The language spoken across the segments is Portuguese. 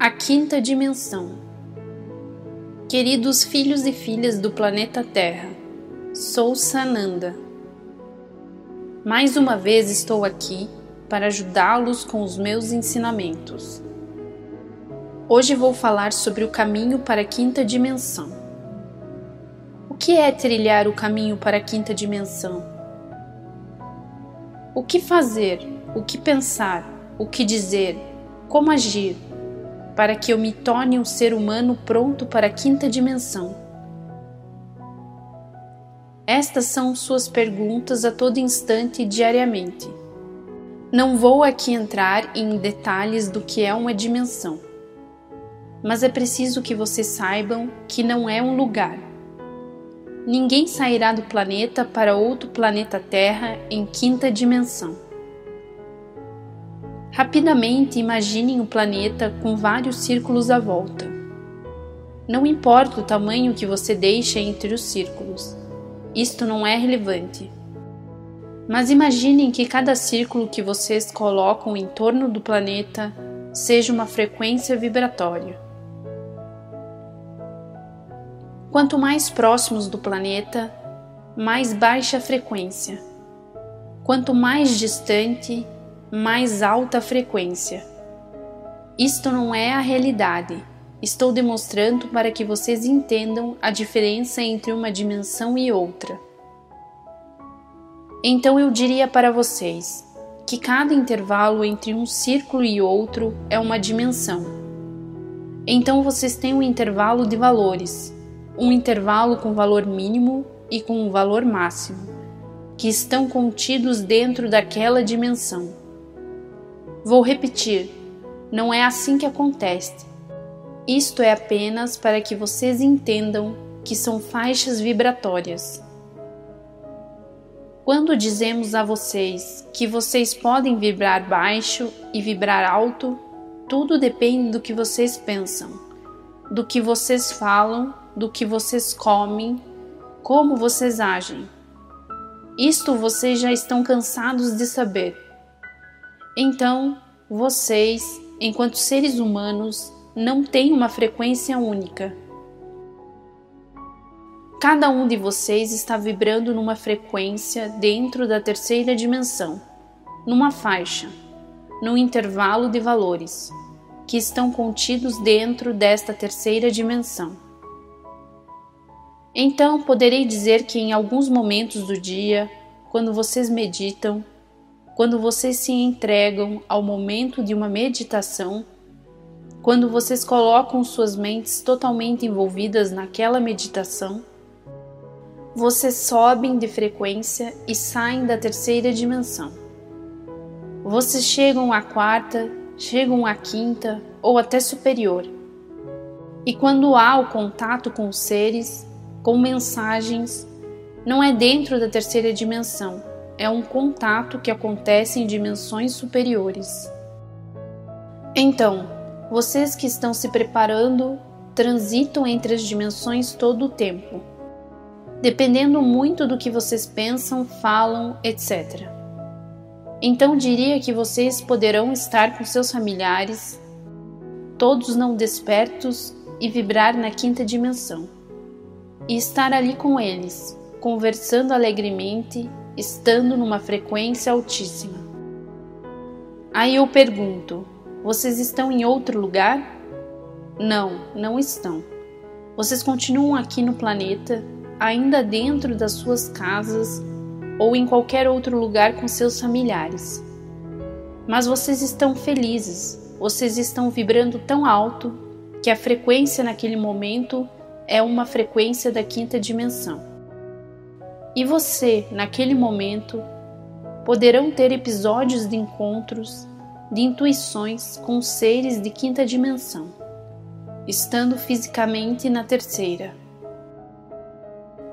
A quinta dimensão. Queridos filhos e filhas do planeta Terra, sou Sananda. Mais uma vez estou aqui para ajudá-los com os meus ensinamentos. Hoje vou falar sobre o caminho para a quinta dimensão. O que é trilhar o caminho para a quinta dimensão? O que fazer, o que pensar, o que dizer, como agir para que eu me torne um ser humano pronto para a quinta dimensão? Estas são suas perguntas a todo instante e diariamente. Não vou aqui entrar em detalhes do que é uma dimensão, mas é preciso que vocês saibam que não é um lugar. Ninguém sairá do planeta para outro planeta Terra em quinta dimensão. Rapidamente imaginem o planeta com vários círculos à volta. Não importa o tamanho que você deixa entre os círculos, isto não é relevante. Mas imaginem que cada círculo que vocês colocam em torno do planeta seja uma frequência vibratória. Quanto mais próximos do planeta, mais baixa a frequência. Quanto mais distante, mais alta frequência. Isto não é a realidade. Estou demonstrando para que vocês entendam a diferença entre uma dimensão e outra. Então eu diria para vocês que cada intervalo entre um círculo e outro é uma dimensão. Então vocês têm um intervalo de valores, um intervalo com valor mínimo e com um valor máximo, que estão contidos dentro daquela dimensão. Vou repetir: não é assim que acontece. Isto é apenas para que vocês entendam que são faixas vibratórias. Quando dizemos a vocês que vocês podem vibrar baixo e vibrar alto, tudo depende do que vocês pensam, do que vocês falam, do que vocês comem, como vocês agem. Isto vocês já estão cansados de saber. Então, vocês, enquanto seres humanos, não têm uma frequência única. Cada um de vocês está vibrando numa frequência dentro da terceira dimensão, numa faixa, num intervalo de valores, que estão contidos dentro desta terceira dimensão. Então, poderei dizer que em alguns momentos do dia, quando vocês meditam, quando vocês se entregam ao momento de uma meditação, quando vocês colocam suas mentes totalmente envolvidas naquela meditação, vocês sobem de frequência e saem da terceira dimensão. Vocês chegam à quarta, chegam à quinta ou até superior. E quando há o contato com seres, com mensagens, não é dentro da terceira dimensão, é um contato que acontece em dimensões superiores. Então, vocês que estão se preparando transitam entre as dimensões todo o tempo, dependendo muito do que vocês pensam, falam, etc. Então diria que vocês poderão estar com seus familiares, todos não despertos, e vibrar na quinta dimensão, e estar ali com eles, conversando alegremente estando numa frequência altíssima. Aí eu pergunto: vocês estão em outro lugar? Não, não estão. Vocês continuam aqui no planeta, ainda dentro das suas casas ou em qualquer outro lugar com seus familiares. Mas vocês estão felizes, vocês estão vibrando tão alto que a frequência naquele momento é uma frequência da quinta dimensão e você, naquele momento, poderão ter episódios de encontros, de intuições com seres de quinta dimensão, estando fisicamente na terceira.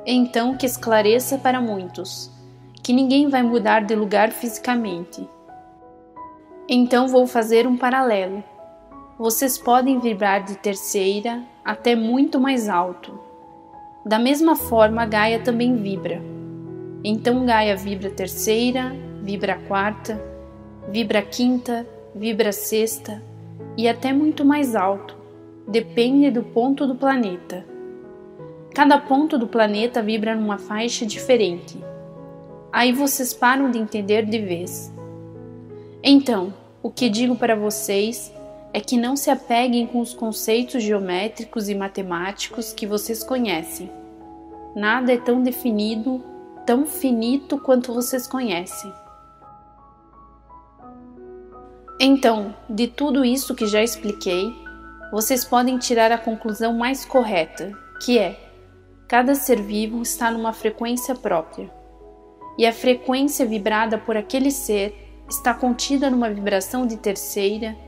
Então que esclareça para muitos que ninguém vai mudar de lugar fisicamente. Então vou fazer um paralelo. Vocês podem vibrar de terceira até muito mais alto da mesma forma, Gaia também vibra. Então, Gaia vibra terceira, vibra quarta, vibra quinta, vibra sexta, e até muito mais alto, depende do ponto do planeta. Cada ponto do planeta vibra numa faixa diferente. Aí vocês param de entender de vez. Então, o que digo para vocês é que não se apeguem com os conceitos geométricos e matemáticos que vocês conhecem. Nada é tão definido, tão finito quanto vocês conhecem. Então, de tudo isso que já expliquei, vocês podem tirar a conclusão mais correta, que é: cada ser vivo está numa frequência própria. E a frequência vibrada por aquele ser está contida numa vibração de terceira,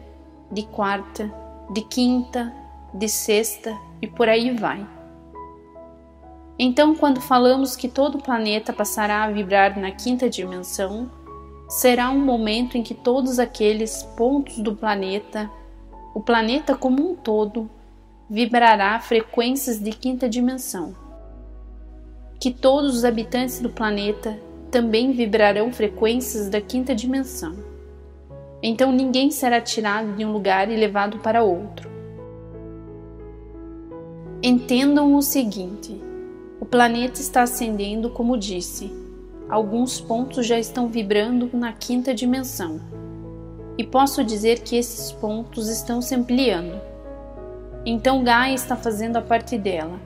de quarta, de quinta, de sexta e por aí vai. Então, quando falamos que todo o planeta passará a vibrar na quinta dimensão, será um momento em que todos aqueles pontos do planeta, o planeta como um todo, vibrará frequências de quinta dimensão. Que todos os habitantes do planeta também vibrarão frequências da quinta dimensão. Então ninguém será tirado de um lugar e levado para outro. Entendam o seguinte: o planeta está ascendendo, como disse, alguns pontos já estão vibrando na quinta dimensão. E posso dizer que esses pontos estão se ampliando. Então Gaia está fazendo a parte dela.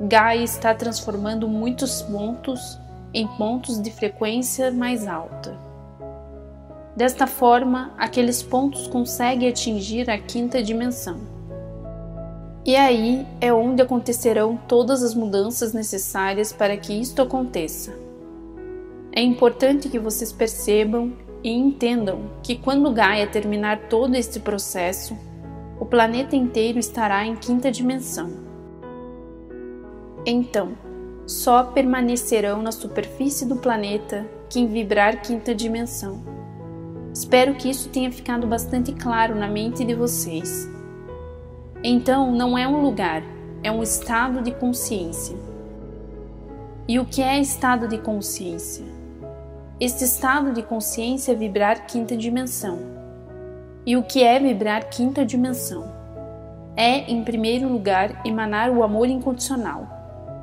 Gaia está transformando muitos pontos em pontos de frequência mais alta. Desta forma, aqueles pontos conseguem atingir a quinta dimensão. E aí é onde acontecerão todas as mudanças necessárias para que isto aconteça. É importante que vocês percebam e entendam que quando Gaia terminar todo este processo, o planeta inteiro estará em quinta dimensão. Então, só permanecerão na superfície do planeta quem vibrar quinta dimensão. Espero que isso tenha ficado bastante claro na mente de vocês. Então, não é um lugar, é um estado de consciência. E o que é estado de consciência? Este estado de consciência é vibrar quinta dimensão. E o que é vibrar quinta dimensão? É, em primeiro lugar, emanar o amor incondicional.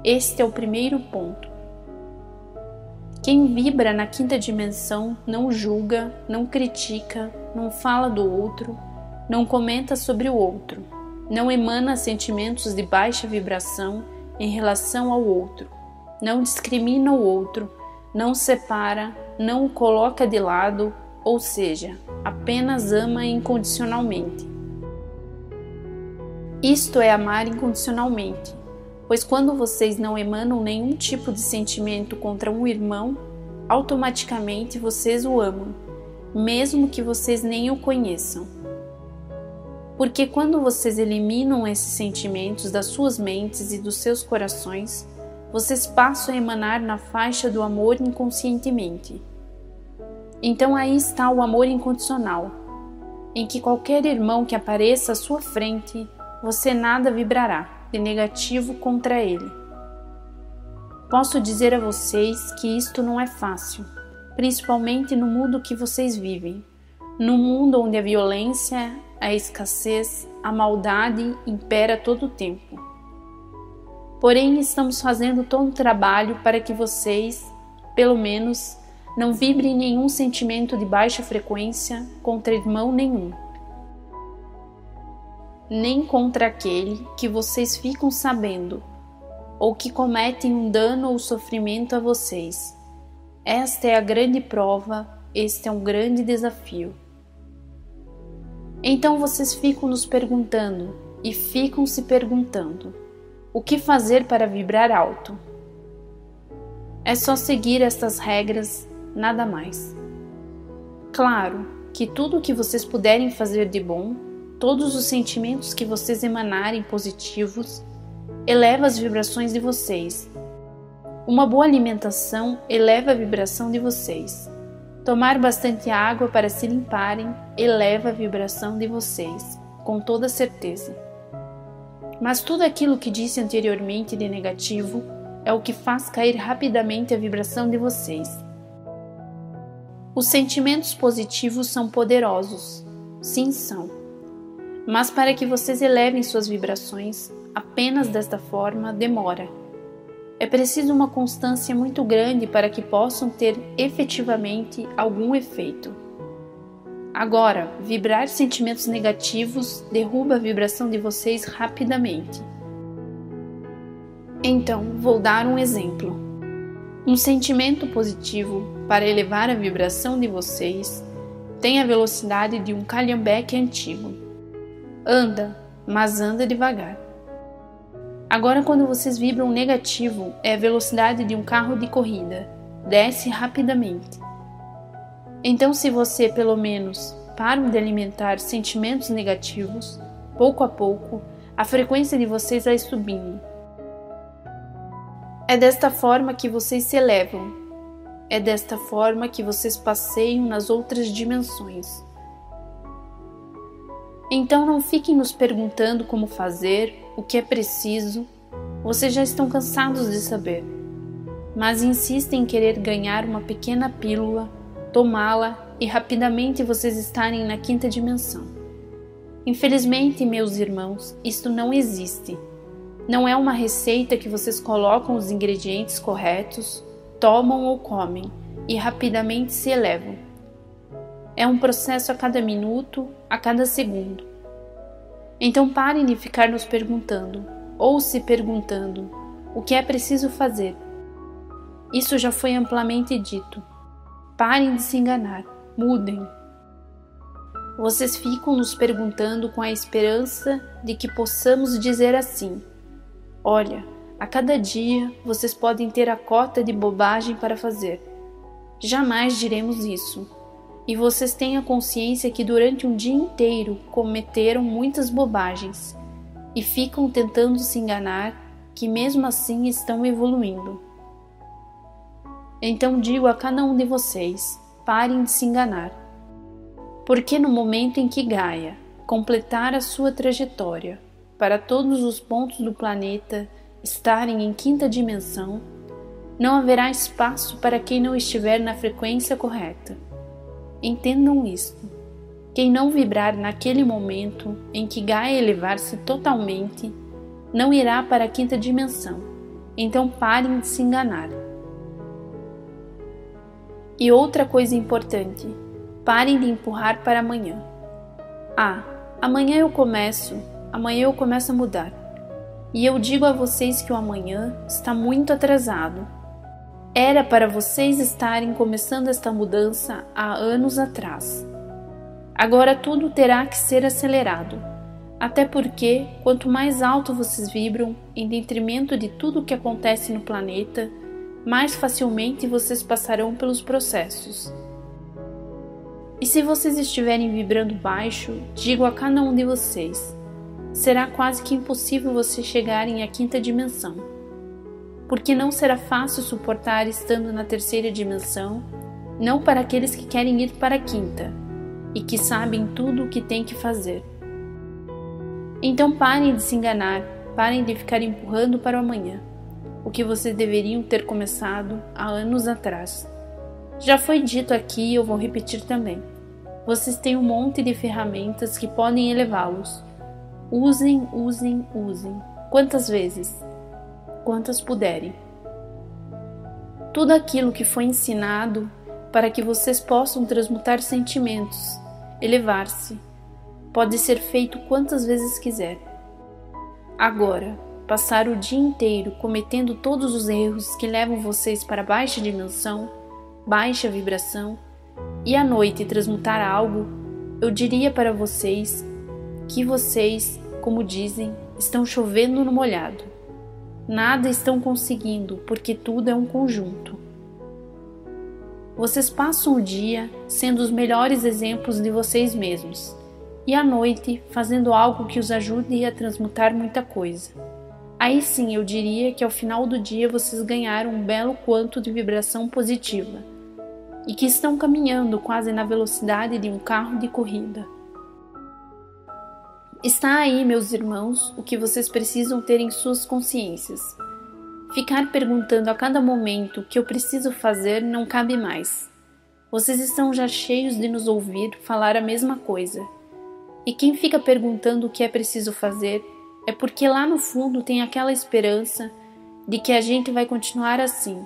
Este é o primeiro ponto. Quem vibra na quinta dimensão não julga, não critica, não fala do outro, não comenta sobre o outro, não emana sentimentos de baixa vibração em relação ao outro, não discrimina o outro, não separa, não o coloca de lado, ou seja, apenas ama incondicionalmente. Isto é amar incondicionalmente, pois quando vocês não emanam nenhum tipo de sentimento contra um irmão, automaticamente vocês o amam, mesmo que vocês nem o conheçam. Porque quando vocês eliminam esses sentimentos das suas mentes e dos seus corações, vocês passam a emanar na faixa do amor inconscientemente. Então aí está o amor incondicional, em que qualquer irmão que apareça à sua frente, você nada vibrará de negativo contra ele. Posso dizer a vocês que isto não é fácil, principalmente no mundo que vocês vivem, no mundo onde a violência, a escassez, a maldade impera todo o tempo. Porém, estamos fazendo todo o trabalho para que vocês, pelo menos, não vibre nenhum sentimento de baixa frequência contra irmão nenhum, nem contra aquele que vocês ficam sabendo ou que cometem um dano ou sofrimento a vocês. Esta é a grande prova, este é um grande desafio. Então vocês ficam nos perguntando e ficam se perguntando: o que fazer para vibrar alto? É só seguir estas regras nada mais. Claro que tudo o que vocês puderem fazer de bom, todos os sentimentos que vocês emanarem positivos, eleva as vibrações de vocês. Uma boa alimentação eleva a vibração de vocês. Tomar bastante água para se limparem eleva a vibração de vocês, com toda certeza. Mas tudo aquilo que disse anteriormente de negativo é o que faz cair rapidamente a vibração de vocês. Os sentimentos positivos são poderosos. Sim, são. Mas para que vocês elevem suas vibrações, apenas desta forma demora. É preciso uma constância muito grande para que possam ter efetivamente algum efeito. Agora, vibrar sentimentos negativos derruba a vibração de vocês rapidamente. Então, vou dar um exemplo. Um sentimento positivo, para elevar a vibração de vocês, tem a velocidade de um calhambeque antigo. Anda, mas anda devagar. Agora, quando vocês vibram negativo, é a velocidade de um carro de corrida. Desce rapidamente. Então, se você, pelo menos, para de alimentar sentimentos negativos, pouco a pouco, a frequência de vocês vai subindo. É desta forma que vocês se elevam. É desta forma que vocês passeiam nas outras dimensões. Então não fiquem nos perguntando como fazer, o que é preciso. Vocês já estão cansados de saber. Mas insistem em querer ganhar uma pequena pílula, tomá-la e rapidamente vocês estarem na quinta dimensão. Infelizmente, meus irmãos, isto não existe. Não é uma receita que vocês colocam os ingredientes corretos, tomam ou comem e rapidamente se elevam. É um processo a cada minuto, a cada segundo. Então parem de ficar nos perguntando ou se perguntando o que é preciso fazer. Isso já foi amplamente dito. Parem de se enganar, mudem. Vocês ficam nos perguntando com a esperança de que possamos dizer assim: Olha, a cada dia vocês podem ter a cota de bobagem para fazer. Jamais diremos isso. E vocês a consciência que durante um dia inteiro cometeram muitas bobagens e ficam tentando se enganar que mesmo assim estão evoluindo. Então digo a cada um de vocês: parem de se enganar. Porque no momento em que Gaia completar a sua trajetória, para todos os pontos do planeta estarem em quinta dimensão, não haverá espaço para quem não estiver na frequência correta. Entendam isto. Quem não vibrar naquele momento em que Gaia elevar-se totalmente, não irá para a quinta dimensão. Então parem de se enganar. E outra coisa importante: parem de empurrar para amanhã. Ah, amanhã eu começo amanhã eu começo a mudar. E eu digo a vocês que o amanhã está muito atrasado. Era para vocês estarem começando esta mudança há anos atrás. Agora tudo terá que ser acelerado, até porque quanto mais alto vocês vibram, em detrimento de tudo o que acontece no planeta, mais facilmente vocês passarão pelos processos. E se vocês estiverem vibrando baixo, digo a cada um de vocês: será quase que impossível você chegarem à quinta dimensão, porque não será fácil suportar estando na terceira dimensão, não para aqueles que querem ir para a quinta e que sabem tudo o que têm que fazer. Então parem de se enganar, parem de ficar empurrando para o amanhã, o que vocês deveriam ter começado há anos atrás. Já foi dito aqui e eu vou repetir também. Vocês têm um monte de ferramentas que podem elevá-los Usem, usem, usem. Quantas vezes? Quantas puderem. Tudo aquilo que foi ensinado para que vocês possam transmutar sentimentos, elevar-se, pode ser feito quantas vezes quiser. Agora, passar o dia inteiro cometendo todos os erros que levam vocês para baixa dimensão, baixa vibração, e à noite transmutar algo, eu diria para vocês que vocês, como dizem, estão chovendo no molhado. Nada estão conseguindo porque tudo é um conjunto. Vocês passam o dia sendo os melhores exemplos de vocês mesmos e à noite fazendo algo que os ajude a transmutar muita coisa. Aí sim eu diria que ao final do dia vocês ganharam um belo quanto de vibração positiva e que estão caminhando quase na velocidade de um carro de corrida. Está aí, meus irmãos, o que vocês precisam ter em suas consciências. Ficar perguntando a cada momento o que eu preciso fazer não cabe mais. Vocês estão já cheios de nos ouvir falar a mesma coisa. E quem fica perguntando o que é preciso fazer é porque lá no fundo tem aquela esperança de que a gente vai continuar assim.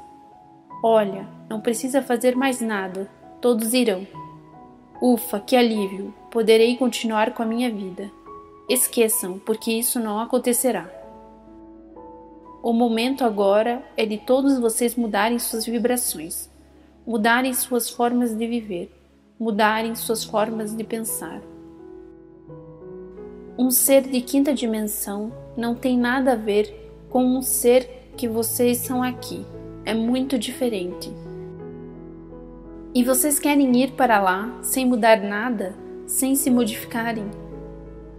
Olha, não precisa fazer mais nada, todos irão. Ufa, que alívio! Poderei continuar com a minha vida. Esqueçam, porque isso não acontecerá. O momento agora é de todos vocês mudarem suas vibrações, mudarem suas formas de viver, mudarem suas formas de pensar. Um ser de quinta dimensão não tem nada a ver com um ser que vocês são aqui. É muito diferente. E vocês querem ir para lá sem mudar nada, sem se modificarem,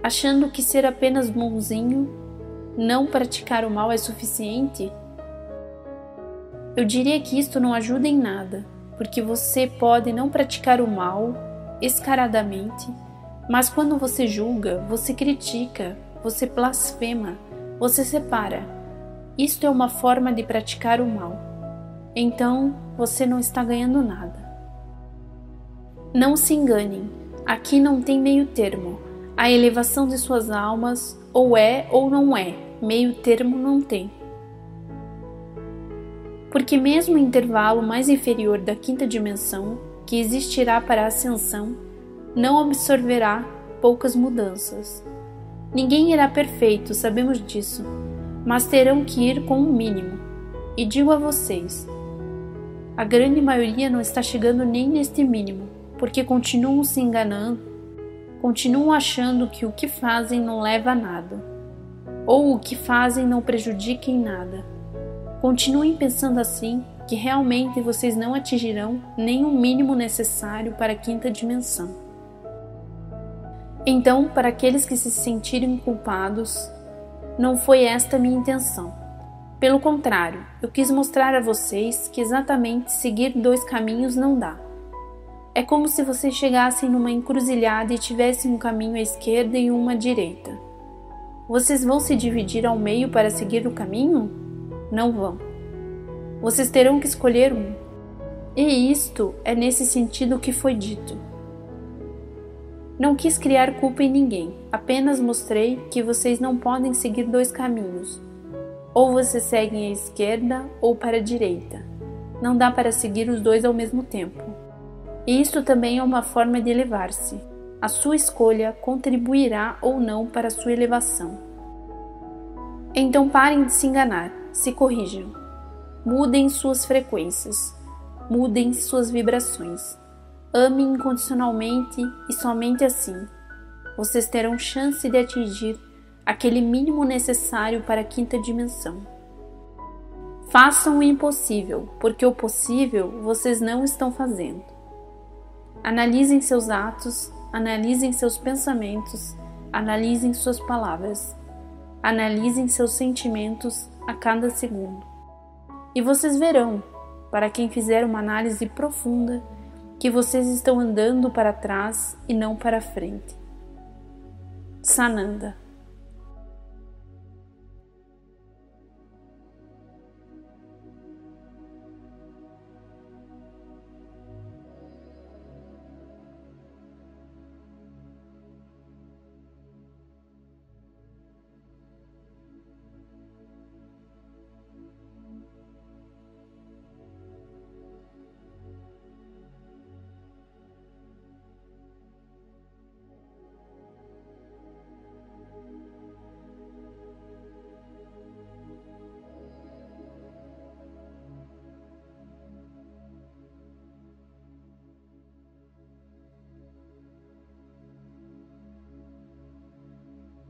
achando que ser apenas bonzinho não praticar o mal é suficiente? Eu diria que isto não ajuda em nada, porque você pode não praticar o mal escaradamente, mas quando você julga, você critica, você blasfema, você separa. Isto é uma forma de praticar o mal. Então você não está ganhando nada. Não se enganem, aqui não tem meio termo. A elevação de suas almas ou é ou não é, meio termo não tem. Porque, mesmo o intervalo mais inferior da quinta dimensão, que existirá para a ascensão, não absorverá poucas mudanças. Ninguém irá perfeito, sabemos disso, mas terão que ir com o um mínimo. E digo a vocês: a grande maioria não está chegando nem neste mínimo, porque continuam se enganando, continuam achando que o que fazem não leva a nada ou o que fazem não prejudique em nada. Continuem pensando assim, que realmente vocês não atingirão nem o mínimo necessário para a quinta dimensão. Então, para aqueles que se sentirem culpados, não foi esta minha intenção. Pelo contrário, eu quis mostrar a vocês que exatamente seguir dois caminhos não dá. É como se vocês chegassem numa encruzilhada e tivessem um caminho à esquerda e uma à direita. Vocês vão se dividir ao meio para seguir o caminho? Não vão. Vocês terão que escolher um. E isto é nesse sentido que foi dito. Não quis criar culpa em ninguém, apenas mostrei que vocês não podem seguir dois caminhos. Ou vocês seguem à esquerda ou para a direita. Não dá para seguir os dois ao mesmo tempo. E isto também é uma forma de elevar-se. A sua escolha contribuirá ou não para a sua elevação. Então parem de se enganar, se corrijam. Mudem suas frequências, mudem suas vibrações. Amem incondicionalmente e somente assim vocês terão chance de atingir aquele mínimo necessário para a quinta dimensão. Façam o impossível, porque o possível vocês não estão fazendo. Analisem seus atos Analisem seus pensamentos, analisem suas palavras, analisem seus sentimentos a cada segundo. E vocês verão, para quem fizer uma análise profunda, que vocês estão andando para trás e não para frente. Sananda